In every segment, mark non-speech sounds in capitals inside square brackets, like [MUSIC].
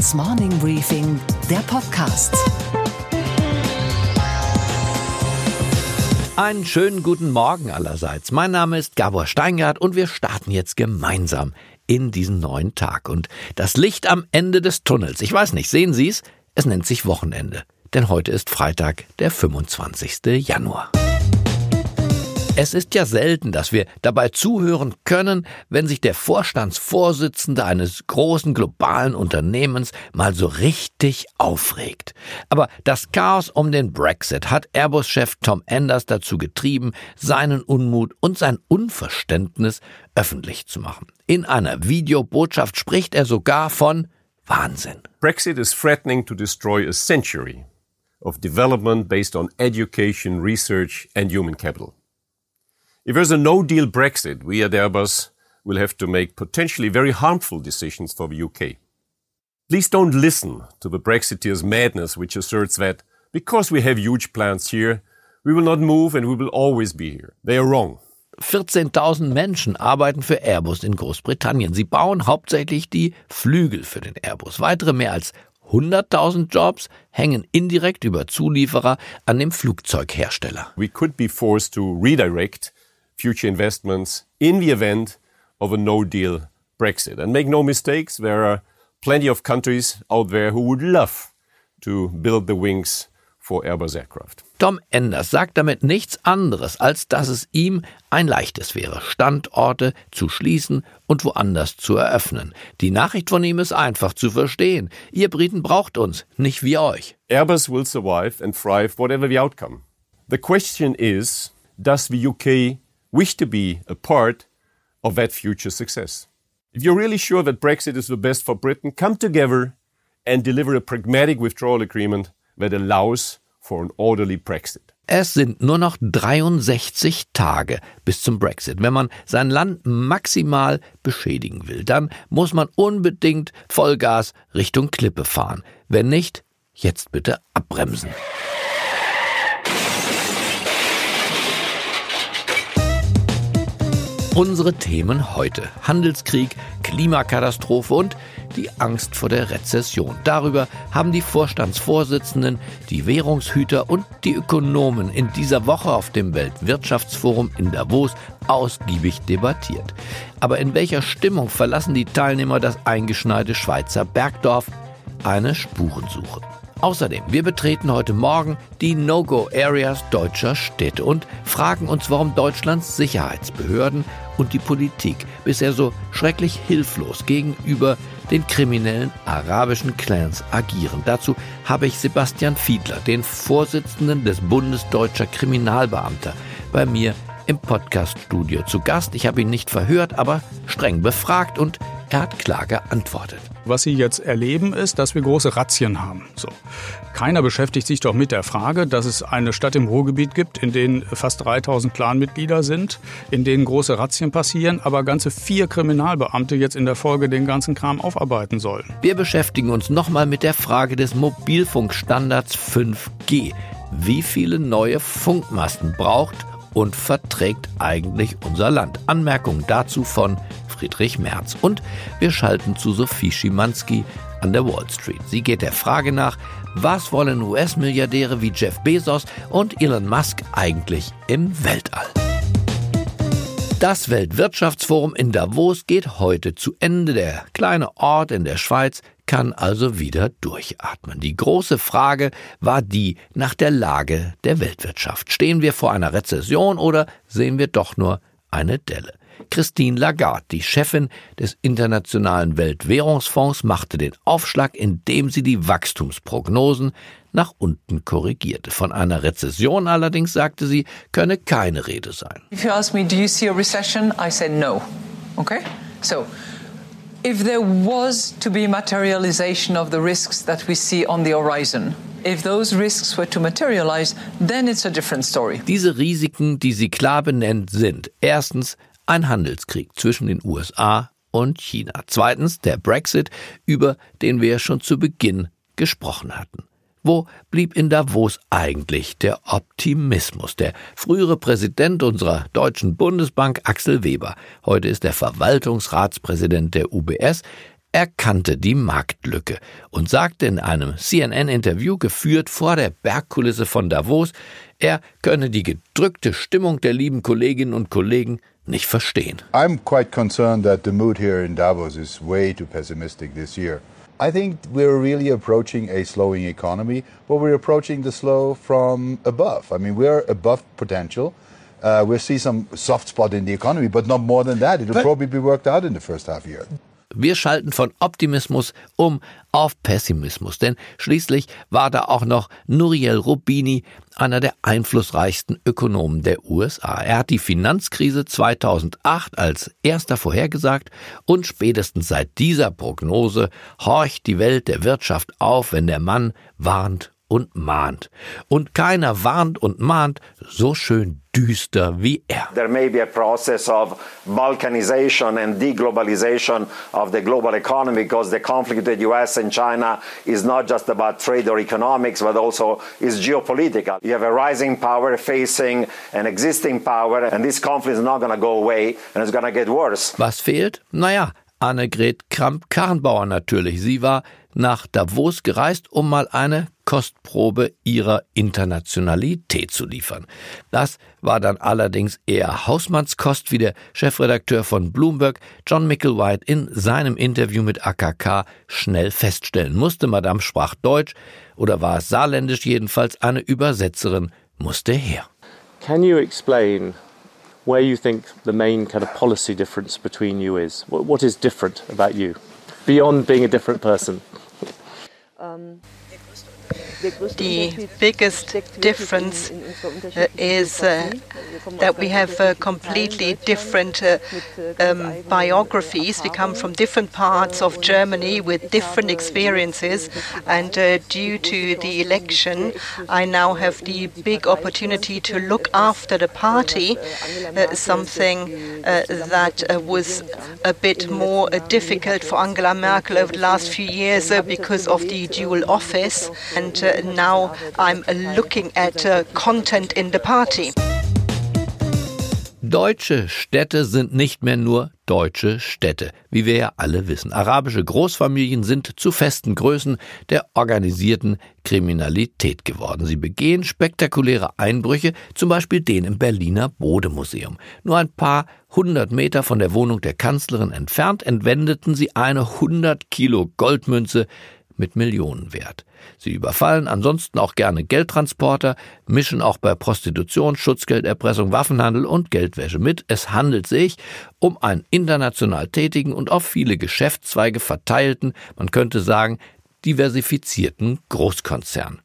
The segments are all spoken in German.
Handelsblatts Morning Briefing, der Podcast. Einen schönen guten Morgen allerseits. Mein Name ist Gabor Steingart und wir starten jetzt gemeinsam in diesen neuen Tag. Und das Licht am Ende des Tunnels, ich weiß nicht, sehen Sie es? Es nennt sich Wochenende. Denn heute ist Freitag, der 25. Januar. Es ist ja selten, dass wir dabei zuhören können, wenn sich der Vorstandsvorsitzende eines großen globalen Unternehmens mal so richtig aufregt. Aber das Chaos um den Brexit hat Airbus-Chef Tom Enders dazu getrieben, seinen Unmut und sein Unverständnis öffentlich zu machen. In einer Videobotschaft spricht er sogar von Wahnsinn. Brexit is threatening to destroy a century of development based on education, research and human capital. If there's a no-deal Brexit, we at Airbus will have to make potentially very harmful decisions for the UK. Please don't listen to the Brexiteers' madness, which asserts that because we have huge plants here, we will not move and we will always be here. They are wrong. 14.000 Menschen arbeiten für Airbus in Großbritannien. Sie bauen hauptsächlich die Flügel für den Airbus. Weitere mehr als 100.000 Jobs hängen indirekt über Zulieferer an dem Flugzeughersteller. We could be forced to redirect future investments in the event of a no deal Brexit. And make no mistakes, there are plenty of countries out there who would love to build the wings for Airbus aircraft. Tom Enders sagt damit nichts anderes, als dass es ihm ein leichtes wäre, Standorte zu schließen und woanders zu eröffnen. Die Nachricht von ihm ist einfach zu verstehen. Ihr Briten braucht uns, nicht wir euch. Airbus will survive and thrive whatever the outcome. The question is, does the UK wish to be a part of that future success. If you're really sure that Brexit is the best for Britain, come together and deliver a pragmatic withdrawal agreement that allows for an orderly Brexit. Es sind nur noch 63 Tage bis zum Brexit. Wenn man sein Land maximal beschädigen will, dann muss man unbedingt Vollgas Richtung Klippe fahren. Wenn nicht, jetzt bitte abbremsen. Unsere Themen heute. Handelskrieg, Klimakatastrophe und die Angst vor der Rezession. Darüber haben die Vorstandsvorsitzenden, die Währungshüter und die Ökonomen in dieser Woche auf dem Weltwirtschaftsforum in Davos ausgiebig debattiert. Aber in welcher Stimmung verlassen die Teilnehmer das eingeschneite Schweizer Bergdorf? Eine Spurensuche. Außerdem, wir betreten heute Morgen die No-Go-Areas deutscher Städte und fragen uns, warum Deutschlands Sicherheitsbehörden und die Politik bisher so schrecklich hilflos gegenüber den kriminellen arabischen Clans agieren. Dazu habe ich Sebastian Fiedler, den Vorsitzenden des Bundes deutscher Kriminalbeamter, bei mir im Podcaststudio zu Gast. Ich habe ihn nicht verhört, aber streng befragt und er hat klar geantwortet. Was Sie jetzt erleben, ist, dass wir große Razzien haben. So. Keiner beschäftigt sich doch mit der Frage, dass es eine Stadt im Ruhrgebiet gibt, in denen fast 3000 Clanmitglieder sind, in denen große Razzien passieren, aber ganze vier Kriminalbeamte jetzt in der Folge den ganzen Kram aufarbeiten sollen. Wir beschäftigen uns nochmal mit der Frage des Mobilfunkstandards 5G. Wie viele neue Funkmasten braucht und verträgt eigentlich unser Land? Anmerkungen dazu von Friedrich Merz. Und wir schalten zu Sophie Schimanski an der Wall Street. Sie geht der Frage nach, was wollen US-Milliardäre wie Jeff Bezos und Elon Musk eigentlich im Weltall? Das Weltwirtschaftsforum in Davos geht heute zu Ende. Der kleine Ort in der Schweiz kann also wieder durchatmen. Die große Frage war die nach der Lage der Weltwirtschaft. Stehen wir vor einer Rezession oder sehen wir doch nur eine Delle? Christine Lagarde, die Chefin des Internationalen Weltwährungsfonds, machte den Aufschlag, indem sie die Wachstumsprognosen nach unten korrigierte. Von einer Rezession allerdings, sagte sie, könne keine Rede sein. If you ask me, do you see a recession? I say no. Okay? So, if there was to be materialization of the risks that we see on the horizon, If those risks were to materialize, then it's a different story. Diese Risiken, die sie klar benennt, sind erstens ein Handelskrieg zwischen den USA und China. Zweitens der Brexit, über den wir schon zu Beginn gesprochen hatten. Wo blieb in Davos eigentlich der Optimismus? Der frühere Präsident unserer Deutschen Bundesbank, Axel Weber, heute ist er Verwaltungsratspräsident der UBS, erkannte die Marktlücke und sagte in einem CNN-Interview, geführt vor der Bergkulisse von Davos, er könne die gedrückte Stimmung der lieben Kolleginnen und Kollegen nicht verstehen. I'm quite concerned that the mood here in Davos is way too pessimistic this year. I think we're really approaching a slowing economy, but we're approaching the slow from above. I mean, we're above potential. Uh, we'll see some soft spot in the economy, but not more than that. It'll but probably be worked out in the first half year. Wir schalten von Optimismus um auf Pessimismus, denn schließlich war da auch noch Nuriel Rubini, einer der einflussreichsten Ökonomen der USA. Er hat die Finanzkrise 2008 als erster vorhergesagt und spätestens seit dieser Prognose horcht die Welt der Wirtschaft auf, wenn der Mann warnt und mahnt. Und keiner warnt und mahnt so schön düster wie er. There may be a process of balkanization and deglobalization of the global economy because the conflict with the US and China is not just about trade or economics but also is geopolitical. You have a rising power facing an existing power and this conflict is not going to go away and it's going to get worse. Was fehlt? Naja, Annegret Kramp-Karrenbauer natürlich. Sie war nach Davos gereist, um mal eine Kostprobe ihrer Internationalität zu liefern. Das war dann allerdings eher Hausmannskost, wie der Chefredakteur von Bloomberg, John Micklewhite, in seinem Interview mit AKK schnell feststellen musste. Madame sprach Deutsch oder war es saarländisch jedenfalls, eine Übersetzerin musste her. Can you explain where you think the main kind of policy difference between you is? What is different about you beyond being a different person? Um the biggest difference uh, is uh, that we have uh, completely different uh, um, biographies. We come from different parts of Germany with different experiences, and uh, due to the election, I now have the big opportunity to look after the party, uh, something that was a bit more difficult for Angela Merkel over the last few years because of the dual office. And now I'm looking at uh, content in the party. Deutsche Städte sind nicht mehr nur deutsche Städte, wie wir ja alle wissen. Arabische Großfamilien sind zu festen Größen der organisierten Kriminalität geworden. Sie begehen spektakuläre Einbrüche, zum Beispiel den im Berliner Bodemuseum. Nur ein paar hundert Meter von der Wohnung der Kanzlerin entfernt entwendeten sie eine 100 Kilo Goldmünze mit Millionenwert. Sie überfallen ansonsten auch gerne Geldtransporter, mischen auch bei Prostitution, Schutzgelderpressung, Waffenhandel und Geldwäsche mit. Es handelt sich um einen international tätigen und auf viele Geschäftszweige verteilten, man könnte sagen, diversifizierten Großkonzern.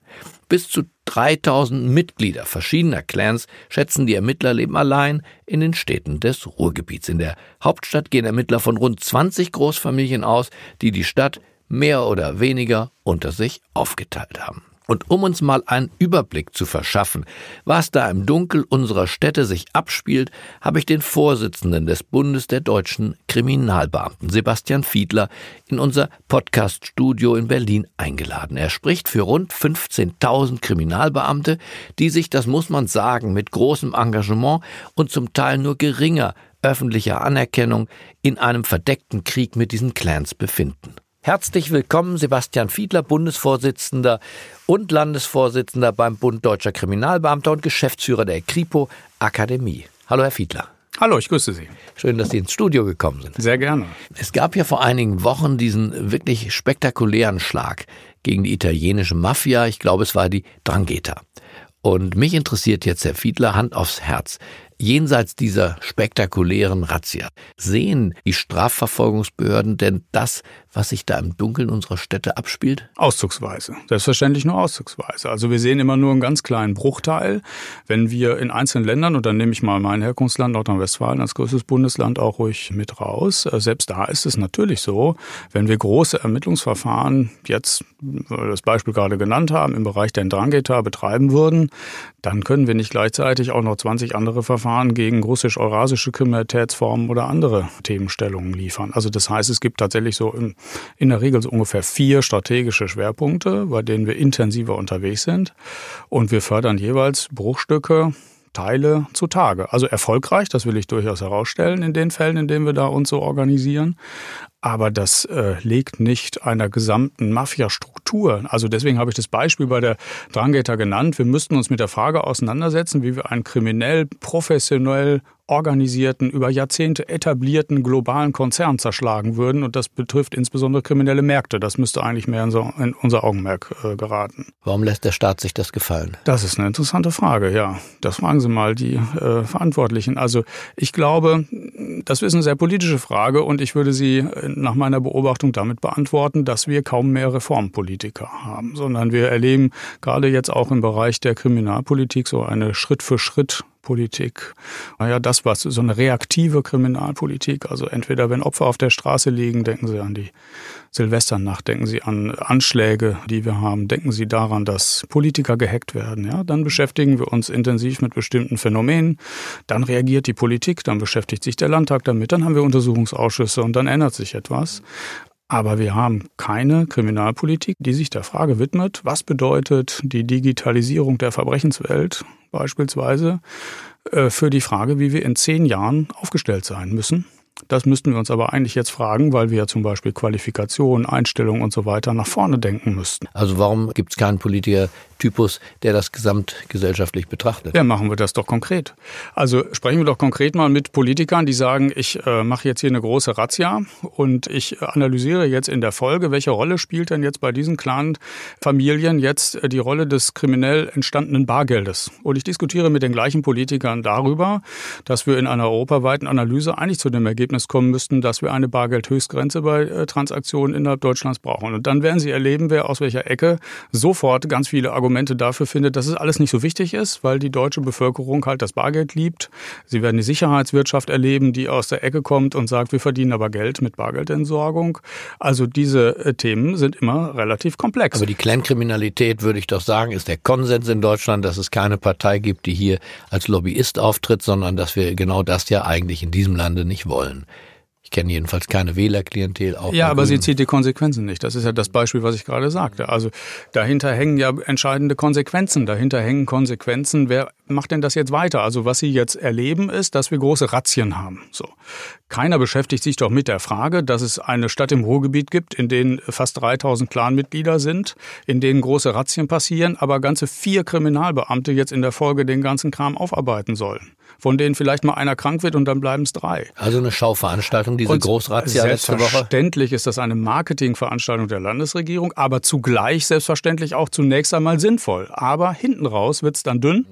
Bis zu 3000 Mitglieder verschiedener Clans schätzen die Ermittler leben allein in den Städten des Ruhrgebiets. In der Hauptstadt gehen Ermittler von rund 20 Großfamilien aus, die die Stadt mehr oder weniger unter sich aufgeteilt haben. Und um uns mal einen Überblick zu verschaffen, was da im Dunkel unserer Städte sich abspielt, habe ich den Vorsitzenden des Bundes der deutschen Kriminalbeamten, Sebastian Fiedler, in unser Podcaststudio in Berlin eingeladen. Er spricht für rund 15.000 Kriminalbeamte, die sich, das muss man sagen, mit großem Engagement und zum Teil nur geringer öffentlicher Anerkennung in einem verdeckten Krieg mit diesen Clans befinden. Herzlich willkommen, Sebastian Fiedler, Bundesvorsitzender und Landesvorsitzender beim Bund Deutscher Kriminalbeamter und Geschäftsführer der Kripo Akademie. Hallo, Herr Fiedler. Hallo, ich grüße Sie. Schön, dass Sie ins Studio gekommen sind. Sehr gerne. Es gab ja vor einigen Wochen diesen wirklich spektakulären Schlag gegen die italienische Mafia. Ich glaube, es war die Drangheta. Und mich interessiert jetzt, Herr Fiedler, Hand aufs Herz. Jenseits dieser spektakulären Razzia sehen die Strafverfolgungsbehörden denn das, was sich da im Dunkeln unserer Städte abspielt? Auszugsweise. Selbstverständlich nur auszugsweise. Also wir sehen immer nur einen ganz kleinen Bruchteil. Wenn wir in einzelnen Ländern, und dann nehme ich mal mein Herkunftsland Nordrhein-Westfalen als größtes Bundesland auch ruhig mit raus, äh, selbst da ist es natürlich so, wenn wir große Ermittlungsverfahren jetzt, weil das Beispiel gerade genannt haben, im Bereich der Drangheta betreiben würden, dann können wir nicht gleichzeitig auch noch 20 andere Verfahren gegen russisch-eurasische Kriminalitätsformen oder andere Themenstellungen liefern. Also das heißt, es gibt tatsächlich so in der Regel so ungefähr vier strategische Schwerpunkte, bei denen wir intensiver unterwegs sind. Und wir fördern jeweils Bruchstücke, Teile zutage. Also erfolgreich, das will ich durchaus herausstellen in den Fällen, in denen wir da uns so organisieren. aber das äh, legt nicht einer gesamten Mafia-Struktur. Also deswegen habe ich das Beispiel bei der Drangheta genannt. Wir müssten uns mit der Frage auseinandersetzen, wie wir einen kriminell, professionell organisierten, über Jahrzehnte etablierten globalen Konzern zerschlagen würden. Und das betrifft insbesondere kriminelle Märkte. Das müsste eigentlich mehr in, so, in unser Augenmerk äh, geraten. Warum lässt der Staat sich das gefallen? Das ist eine interessante Frage, ja. Das fragen Sie mal die äh, Verantwortlichen. Also ich glaube, das ist eine sehr politische Frage und ich würde sie äh, nach meiner Beobachtung damit beantworten, dass wir kaum mehr Reformpolitiker haben, sondern wir erleben gerade jetzt auch im Bereich der Kriminalpolitik so eine Schritt für Schritt Politik. Naja, das was so eine reaktive Kriminalpolitik. Also entweder wenn Opfer auf der Straße liegen, denken Sie an die Silvesternacht, denken Sie an Anschläge, die wir haben, denken Sie daran, dass Politiker gehackt werden. Ja, dann beschäftigen wir uns intensiv mit bestimmten Phänomenen. Dann reagiert die Politik, dann beschäftigt sich der Landtag damit, dann haben wir Untersuchungsausschüsse und dann ändert sich etwas. Aber wir haben keine Kriminalpolitik, die sich der Frage widmet, was bedeutet die Digitalisierung der Verbrechenswelt beispielsweise äh, für die Frage, wie wir in zehn Jahren aufgestellt sein müssen. Das müssten wir uns aber eigentlich jetzt fragen, weil wir ja zum Beispiel Qualifikation, Einstellung und so weiter nach vorne denken müssten. Also warum gibt es keinen Politiker, Typus, der das gesamtgesellschaftlich betrachtet. Ja, machen wir das doch konkret. Also sprechen wir doch konkret mal mit Politikern, die sagen, ich äh, mache jetzt hier eine große Razzia und ich analysiere jetzt in der Folge, welche Rolle spielt denn jetzt bei diesen kleinen Familien jetzt äh, die Rolle des kriminell entstandenen Bargeldes. Und ich diskutiere mit den gleichen Politikern darüber, dass wir in einer europaweiten Analyse eigentlich zu dem Ergebnis kommen müssten, dass wir eine Bargeldhöchstgrenze bei äh, Transaktionen innerhalb Deutschlands brauchen. Und dann werden Sie erleben, wer aus welcher Ecke sofort ganz viele Argumente Argumente dafür findet, dass es alles nicht so wichtig ist, weil die deutsche Bevölkerung halt das Bargeld liebt. Sie werden die Sicherheitswirtschaft erleben, die aus der Ecke kommt und sagt, wir verdienen aber Geld mit Bargeldentsorgung. Also diese äh, Themen sind immer relativ komplex. Aber die Clankriminalität, würde ich doch sagen, ist der Konsens in Deutschland, dass es keine Partei gibt, die hier als Lobbyist auftritt, sondern dass wir genau das ja eigentlich in diesem Lande nicht wollen. Ich kenne jedenfalls keine Wählerklientel. Auch ja, aber sie zieht die Konsequenzen nicht. Das ist ja das Beispiel, was ich gerade sagte. Also dahinter hängen ja entscheidende Konsequenzen. Dahinter hängen Konsequenzen. Wer macht denn das jetzt weiter? Also was Sie jetzt erleben, ist, dass wir große Razzien haben. So. Keiner beschäftigt sich doch mit der Frage, dass es eine Stadt im Ruhrgebiet gibt, in denen fast 3000 Clanmitglieder sind, in denen große Razzien passieren, aber ganze vier Kriminalbeamte jetzt in der Folge den ganzen Kram aufarbeiten sollen von denen vielleicht mal einer krank wird und dann bleiben es drei. Also eine Schauveranstaltung, diese Großrazzia letzte Woche? Selbstverständlich ist das eine Marketingveranstaltung der Landesregierung, aber zugleich selbstverständlich auch zunächst einmal sinnvoll. Aber hinten raus wird es dann dünn,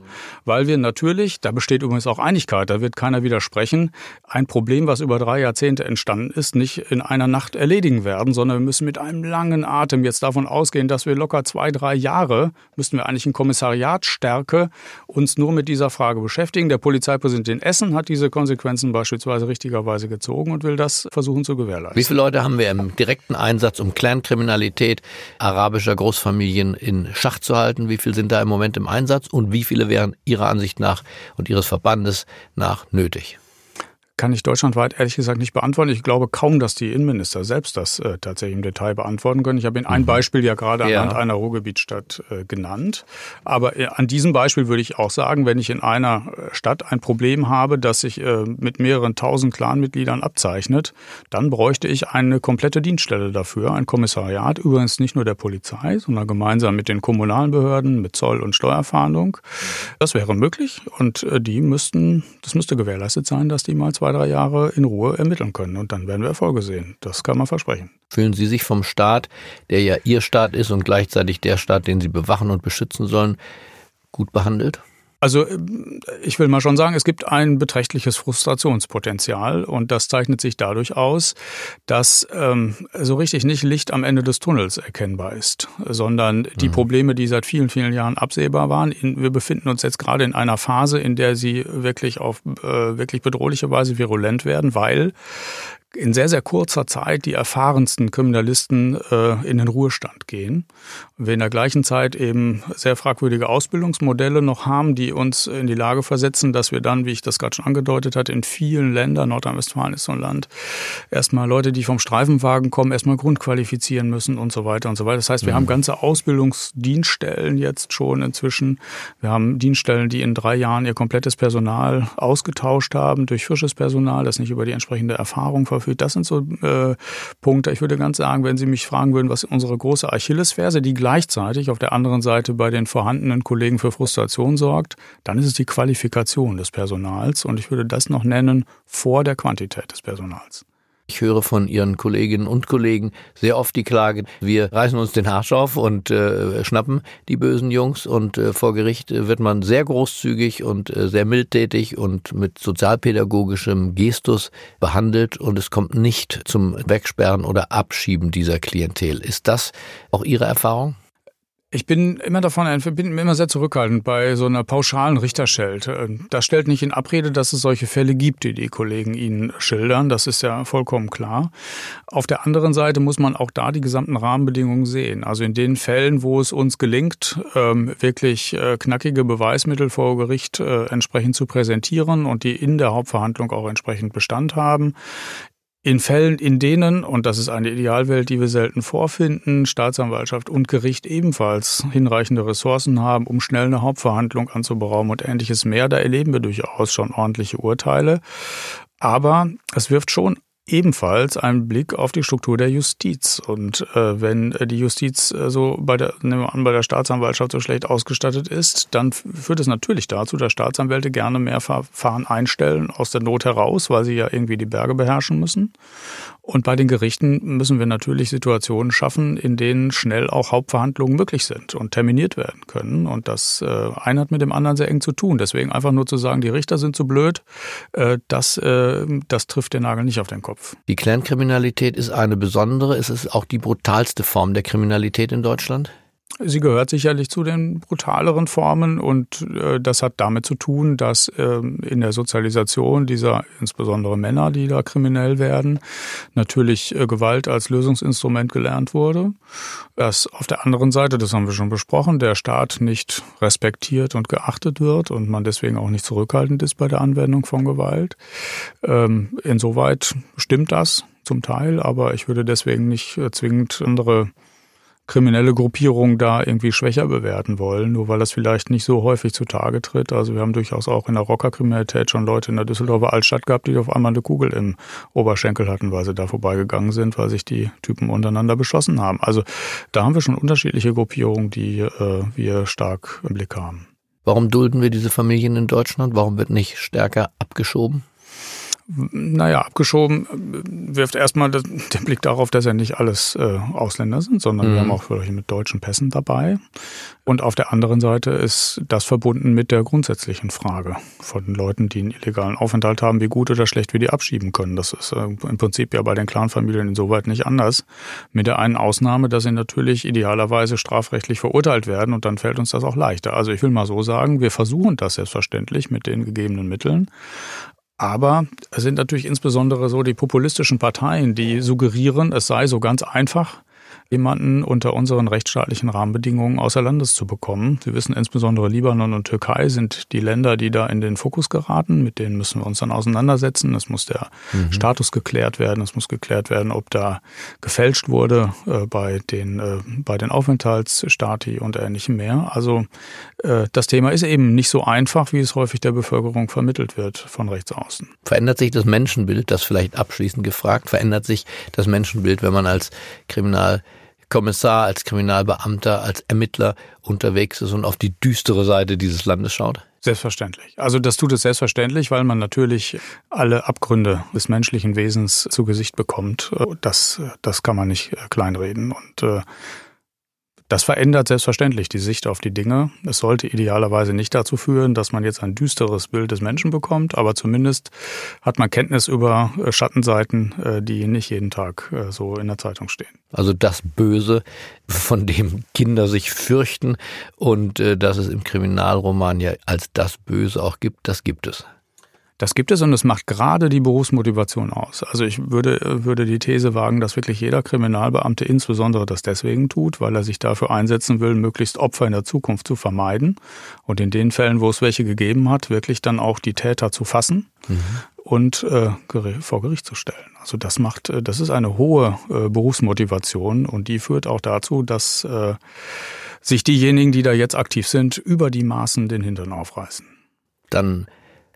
weil wir natürlich, da besteht übrigens auch Einigkeit, da wird keiner widersprechen, ein Problem, was über drei Jahrzehnte entstanden ist, nicht in einer Nacht erledigen werden, sondern wir müssen mit einem langen Atem jetzt davon ausgehen, dass wir locker zwei, drei Jahre, müssten wir eigentlich ein Kommissariatstärke uns nur mit dieser Frage beschäftigen. Der Polizei Polizeipräsident in Essen hat diese Konsequenzen beispielsweise richtigerweise gezogen und will das versuchen zu gewährleisten. Wie viele Leute haben wir im direkten Einsatz, um Clankriminalität arabischer Großfamilien in Schach zu halten? Wie viele sind da im Moment im Einsatz und wie viele wären Ihrer Ansicht nach und Ihres Verbandes nach nötig? Kann ich deutschlandweit ehrlich gesagt nicht beantworten. Ich glaube kaum, dass die Innenminister selbst das äh, tatsächlich im Detail beantworten können. Ich habe Ihnen ein mhm. Beispiel ja gerade ja. anhand einer Ruhrgebietstadt äh, genannt. Aber äh, an diesem Beispiel würde ich auch sagen, wenn ich in einer äh, Stadt ein Problem habe, das sich äh, mit mehreren tausend Clanmitgliedern abzeichnet, dann bräuchte ich eine komplette Dienststelle dafür, ein Kommissariat, übrigens nicht nur der Polizei, sondern gemeinsam mit den kommunalen Behörden, mit Zoll- und Steuerfahndung. Das wäre möglich und äh, die müssten, das müsste gewährleistet sein, dass die mal zwei, drei Jahre in Ruhe ermitteln können. Und dann werden wir Erfolge sehen. Das kann man versprechen. Fühlen Sie sich vom Staat, der ja Ihr Staat ist und gleichzeitig der Staat, den Sie bewachen und beschützen sollen, gut behandelt? Also äh, ich will mal schon sagen, es gibt ein beträchtliches Frustrationspotenzial und das zeichnet sich dadurch aus, dass ähm, so richtig nicht Licht am Ende des Tunnels erkennbar ist, sondern die mhm. Probleme, die seit vielen, vielen Jahren absehbar waren. In, wir befinden uns jetzt gerade in einer Phase, in der sie wirklich auf äh, wirklich bedrohliche Weise virulent werden, weil in sehr, sehr kurzer Zeit die erfahrensten Kriminalisten äh, in den Ruhestand gehen. Und wir in der gleichen Zeit eben sehr fragwürdige Ausbildungsmodelle noch haben, die uns in die Lage versetzen, dass wir dann, wie ich das gerade schon angedeutet hatte, in vielen Ländern, Nordrhein-Westfalen ist so ein Land, erstmal Leute, die vom Streifenwagen kommen, erstmal grundqualifizieren müssen und so weiter und so weiter. Das heißt, wir mhm. haben ganze Ausbildungsdienststellen jetzt schon inzwischen. Wir haben Dienststellen, die in drei Jahren ihr komplettes Personal ausgetauscht haben durch frisches Personal, das nicht über die entsprechende Erfahrung verfügt häufig. Das sind so äh, Punkte. Ich würde ganz sagen, wenn Sie mich fragen würden, was unsere große Achillesferse, die gleichzeitig auf der anderen Seite bei den vorhandenen Kollegen für Frustration sorgt, dann ist es die Qualifikation des Personals. Und ich würde das noch nennen vor der Quantität des Personals. Ich höre von Ihren Kolleginnen und Kollegen sehr oft die Klage, wir reißen uns den Arsch auf und äh, schnappen die bösen Jungs und äh, vor Gericht wird man sehr großzügig und äh, sehr mildtätig und mit sozialpädagogischem Gestus behandelt und es kommt nicht zum Wegsperren oder Abschieben dieser Klientel. Ist das auch Ihre Erfahrung? Ich bin immer davon, bin immer sehr zurückhaltend bei so einer pauschalen Richterschelte. Das stellt nicht in Abrede, dass es solche Fälle gibt, die die Kollegen Ihnen schildern. Das ist ja vollkommen klar. Auf der anderen Seite muss man auch da die gesamten Rahmenbedingungen sehen. Also in den Fällen, wo es uns gelingt, ähm, wirklich äh, knackige Beweismittel vor Gericht äh, entsprechend zu präsentieren und die in der Hauptverhandlung auch entsprechend Bestand haben, in Fällen, in denen, und das ist eine Idealwelt, die wir selten vorfinden, Staatsanwaltschaft und Gericht ebenfalls hinreichende Ressourcen haben, um schnell eine Hauptverhandlung anzuberaumen und ähnliches mehr, da erleben wir durchaus schon ordentliche Urteile. Aber es wirft schon ebenfalls einen Blick auf die Struktur der Justiz. Und äh, wenn die Justiz äh, so bei der, nehmen wir an, bei der Staatsanwaltschaft so schlecht ausgestattet ist, dann führt es natürlich dazu, dass Staatsanwälte gerne mehr Verfahren einstellen aus der Not heraus, weil sie ja irgendwie die Berge beherrschen müssen. Und bei den Gerichten müssen wir natürlich Situationen schaffen, in denen schnell auch Hauptverhandlungen möglich sind und terminiert werden können. Und das äh, eine hat mit dem anderen sehr eng zu tun. Deswegen einfach nur zu sagen, die Richter sind zu blöd, äh, das, äh, das trifft den Nagel nicht auf den Kopf. Die Clankriminalität ist eine besondere. Ist es auch die brutalste Form der Kriminalität in Deutschland? Sie gehört sicherlich zu den brutaleren Formen und äh, das hat damit zu tun, dass äh, in der Sozialisation dieser insbesondere Männer, die da kriminell werden, natürlich äh, Gewalt als Lösungsinstrument gelernt wurde. Dass auf der anderen Seite, das haben wir schon besprochen, der Staat nicht respektiert und geachtet wird und man deswegen auch nicht zurückhaltend ist bei der Anwendung von Gewalt. Ähm, insoweit stimmt das zum Teil, aber ich würde deswegen nicht äh, zwingend andere kriminelle Gruppierungen da irgendwie schwächer bewerten wollen, nur weil das vielleicht nicht so häufig zutage tritt. Also wir haben durchaus auch in der Rockerkriminalität schon Leute in der Düsseldorfer Altstadt gehabt, die auf einmal eine Kugel im Oberschenkel hatten, weil sie da vorbeigegangen sind, weil sich die Typen untereinander beschossen haben. Also da haben wir schon unterschiedliche Gruppierungen, die äh, wir stark im Blick haben. Warum dulden wir diese Familien in Deutschland? Warum wird nicht stärker abgeschoben? Naja, abgeschoben wirft erstmal [LAUGHS] den Blick darauf, dass ja nicht alles äh, Ausländer sind, sondern mhm. wir haben auch welche mit deutschen Pässen dabei. Und auf der anderen Seite ist das verbunden mit der grundsätzlichen Frage von Leuten, die einen illegalen Aufenthalt haben, wie gut oder schlecht wir die abschieben können. Das ist äh, im Prinzip ja bei den Clanfamilien insoweit nicht anders. Mit der einen Ausnahme, dass sie natürlich idealerweise strafrechtlich verurteilt werden und dann fällt uns das auch leichter. Also ich will mal so sagen, wir versuchen das selbstverständlich mit den gegebenen Mitteln. Aber es sind natürlich insbesondere so die populistischen Parteien, die suggerieren, es sei so ganz einfach, jemanden unter unseren rechtsstaatlichen Rahmenbedingungen außer Landes zu bekommen. Sie wissen, insbesondere Libanon und Türkei sind die Länder, die da in den Fokus geraten. Mit denen müssen wir uns dann auseinandersetzen. Es muss der mhm. Status geklärt werden. Es muss geklärt werden, ob da gefälscht wurde äh, bei den, äh, bei den Aufenthaltsstati und ähnlichem mehr. Also das Thema ist eben nicht so einfach, wie es häufig der Bevölkerung vermittelt wird von rechts außen. Verändert sich das Menschenbild, das vielleicht abschließend gefragt, verändert sich das Menschenbild, wenn man als Kriminal Kommissar, als Kriminalbeamter, als Ermittler unterwegs ist und auf die düstere Seite dieses Landes schaut? Selbstverständlich. Also das tut es selbstverständlich, weil man natürlich alle Abgründe des menschlichen Wesens zu Gesicht bekommt. Das, das kann man nicht kleinreden. Und äh, das verändert selbstverständlich die Sicht auf die Dinge. Es sollte idealerweise nicht dazu führen, dass man jetzt ein düsteres Bild des Menschen bekommt, aber zumindest hat man Kenntnis über äh, Schattenseiten, äh, die nicht jeden Tag äh, so in der Zeitung stehen. Also das Böse, von dem Kinder sich fürchten und dass es im Kriminalroman ja als das Böse auch gibt, das gibt es. Das gibt es und es macht gerade die Berufsmotivation aus. Also ich würde, würde die These wagen, dass wirklich jeder Kriminalbeamte insbesondere das deswegen tut, weil er sich dafür einsetzen will, möglichst Opfer in der Zukunft zu vermeiden und in den Fällen, wo es welche gegeben hat, wirklich dann auch die Täter zu fassen mhm. und äh, vor Gericht zu stellen. Also das macht, äh, das ist eine hohe äh, Berufsmotivation und die führt auch dazu, dass äh, sich diejenigen, die da jetzt aktiv sind, über die Maßen den Hintern aufreißen. Dann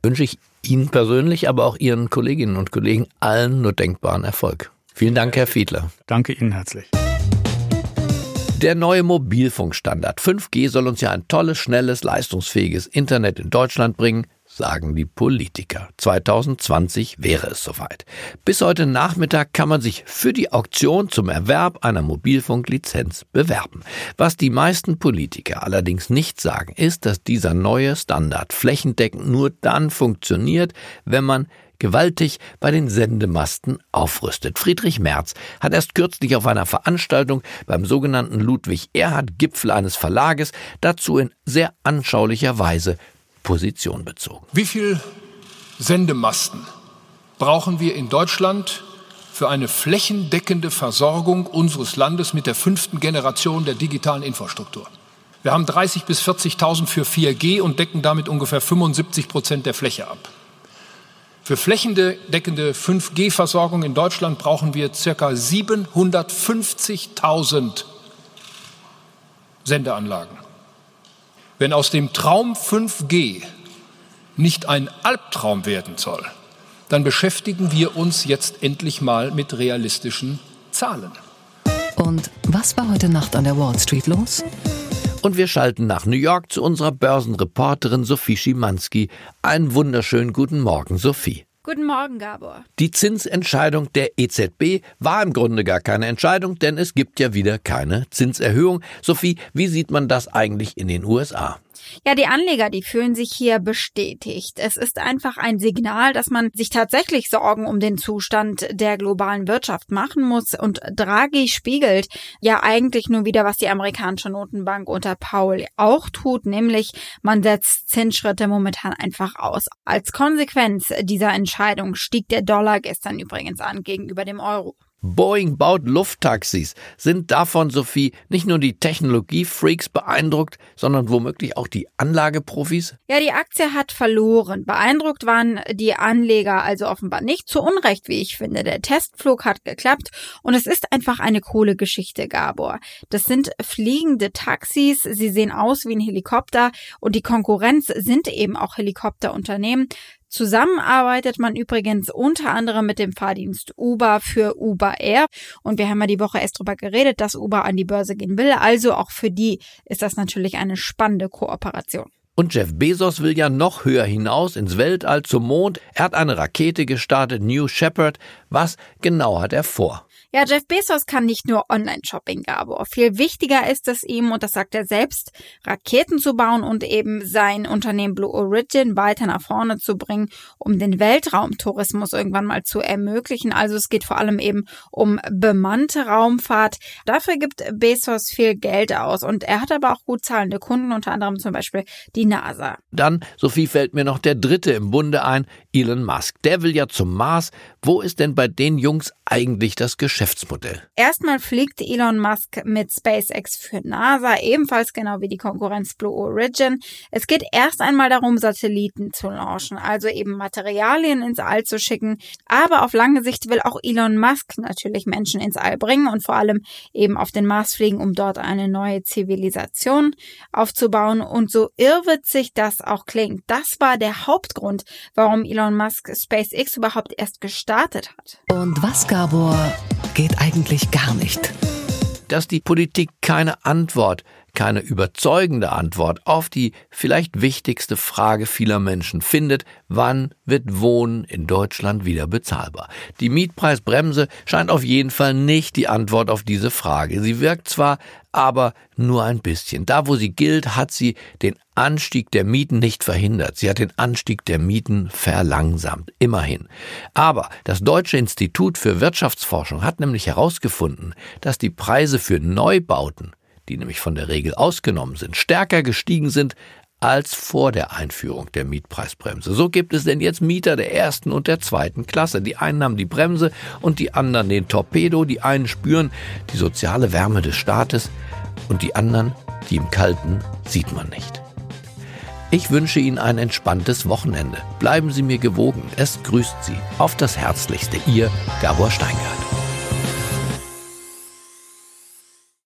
wünsche ich Ihnen persönlich, aber auch Ihren Kolleginnen und Kollegen allen nur denkbaren Erfolg. Vielen Dank, Herr Fiedler. Danke Ihnen herzlich. Der neue Mobilfunkstandard 5G soll uns ja ein tolles, schnelles, leistungsfähiges Internet in Deutschland bringen sagen die Politiker. 2020 wäre es soweit. Bis heute Nachmittag kann man sich für die Auktion zum Erwerb einer Mobilfunklizenz bewerben. Was die meisten Politiker allerdings nicht sagen, ist, dass dieser neue Standard flächendeckend nur dann funktioniert, wenn man gewaltig bei den Sendemasten aufrüstet. Friedrich Merz hat erst kürzlich auf einer Veranstaltung beim sogenannten Ludwig Erhard Gipfel eines Verlages dazu in sehr anschaulicher Weise Position bezogen. Wie viel Sendemasten brauchen wir in Deutschland für eine flächendeckende Versorgung unseres Landes mit der fünften Generation der digitalen Infrastruktur? Wir haben 30 bis 40.000 für 4G und decken damit ungefähr 75 Prozent der Fläche ab. Für flächendeckende 5G-Versorgung in Deutschland brauchen wir ca. 750.000 Sendeanlagen. Wenn aus dem Traum 5G nicht ein Albtraum werden soll, dann beschäftigen wir uns jetzt endlich mal mit realistischen Zahlen. Und was war heute Nacht an der Wall Street los? Und wir schalten nach New York zu unserer Börsenreporterin Sophie Schimanski. Einen wunderschönen guten Morgen, Sophie. Guten Morgen, Gabor. Die Zinsentscheidung der EZB war im Grunde gar keine Entscheidung, denn es gibt ja wieder keine Zinserhöhung. Sophie, wie sieht man das eigentlich in den USA? Ja, die Anleger, die fühlen sich hier bestätigt. Es ist einfach ein Signal, dass man sich tatsächlich Sorgen um den Zustand der globalen Wirtschaft machen muss. Und Draghi spiegelt ja eigentlich nur wieder, was die amerikanische Notenbank unter Paul auch tut, nämlich man setzt Zinsschritte momentan einfach aus. Als Konsequenz dieser Entscheidung stieg der Dollar gestern übrigens an gegenüber dem Euro. Boeing baut Lufttaxis. Sind davon, Sophie, nicht nur die Technologiefreaks beeindruckt, sondern womöglich auch die Anlageprofis? Ja, die Aktie hat verloren. Beeindruckt waren die Anleger also offenbar nicht. Zu Unrecht, wie ich finde. Der Testflug hat geklappt und es ist einfach eine coole Geschichte, Gabor. Das sind fliegende Taxis. Sie sehen aus wie ein Helikopter und die Konkurrenz sind eben auch Helikopterunternehmen. Zusammenarbeitet man übrigens unter anderem mit dem Fahrdienst Uber für Uber Air. Und wir haben ja die Woche erst darüber geredet, dass Uber an die Börse gehen will. Also auch für die ist das natürlich eine spannende Kooperation. Und Jeff Bezos will ja noch höher hinaus ins Weltall zum Mond. Er hat eine Rakete gestartet, New Shepard. Was genau hat er vor? Ja, Jeff Bezos kann nicht nur Online-Shopping, Gabor. Viel wichtiger ist es ihm, und das sagt er selbst, Raketen zu bauen und eben sein Unternehmen Blue Origin weiter nach vorne zu bringen, um den Weltraumtourismus irgendwann mal zu ermöglichen. Also es geht vor allem eben um bemannte Raumfahrt. Dafür gibt Bezos viel Geld aus und er hat aber auch gut zahlende Kunden, unter anderem zum Beispiel die NASA. Dann, Sophie, fällt mir noch der dritte im Bunde ein, Elon Musk. Der will ja zum Mars. Wo ist denn bei den Jungs eigentlich das Geschäft? Geschäftsmodell? Erstmal fliegt Elon Musk mit SpaceX für NASA, ebenfalls genau wie die Konkurrenz Blue Origin. Es geht erst einmal darum, Satelliten zu launchen, also eben Materialien ins All zu schicken. Aber auf lange Sicht will auch Elon Musk natürlich Menschen ins All bringen und vor allem eben auf den Mars fliegen, um dort eine neue Zivilisation aufzubauen. Und so irrwitzig das auch klingt, das war der Hauptgrund, warum Elon Musk SpaceX überhaupt erst gestartet hat. Und was, Gabor, geht eigentlich gar nicht. Dass die Politik keine Antwort, keine überzeugende Antwort auf die vielleicht wichtigste Frage vieler Menschen findet, wann wird Wohnen in Deutschland wieder bezahlbar? Die Mietpreisbremse scheint auf jeden Fall nicht die Antwort auf diese Frage. Sie wirkt zwar, aber nur ein bisschen. Da, wo sie gilt, hat sie den Anstieg der Mieten nicht verhindert. Sie hat den Anstieg der Mieten verlangsamt. Immerhin. Aber das Deutsche Institut für Wirtschaftsforschung hat nämlich herausgefunden, dass die Preise für Neubauten die nämlich von der Regel ausgenommen sind, stärker gestiegen sind als vor der Einführung der Mietpreisbremse. So gibt es denn jetzt Mieter der ersten und der zweiten Klasse. Die einen haben die Bremse und die anderen den Torpedo. Die einen spüren die soziale Wärme des Staates und die anderen, die im Kalten, sieht man nicht. Ich wünsche Ihnen ein entspanntes Wochenende. Bleiben Sie mir gewogen. Es grüßt Sie auf das Herzlichste. Ihr Gabor Steingart.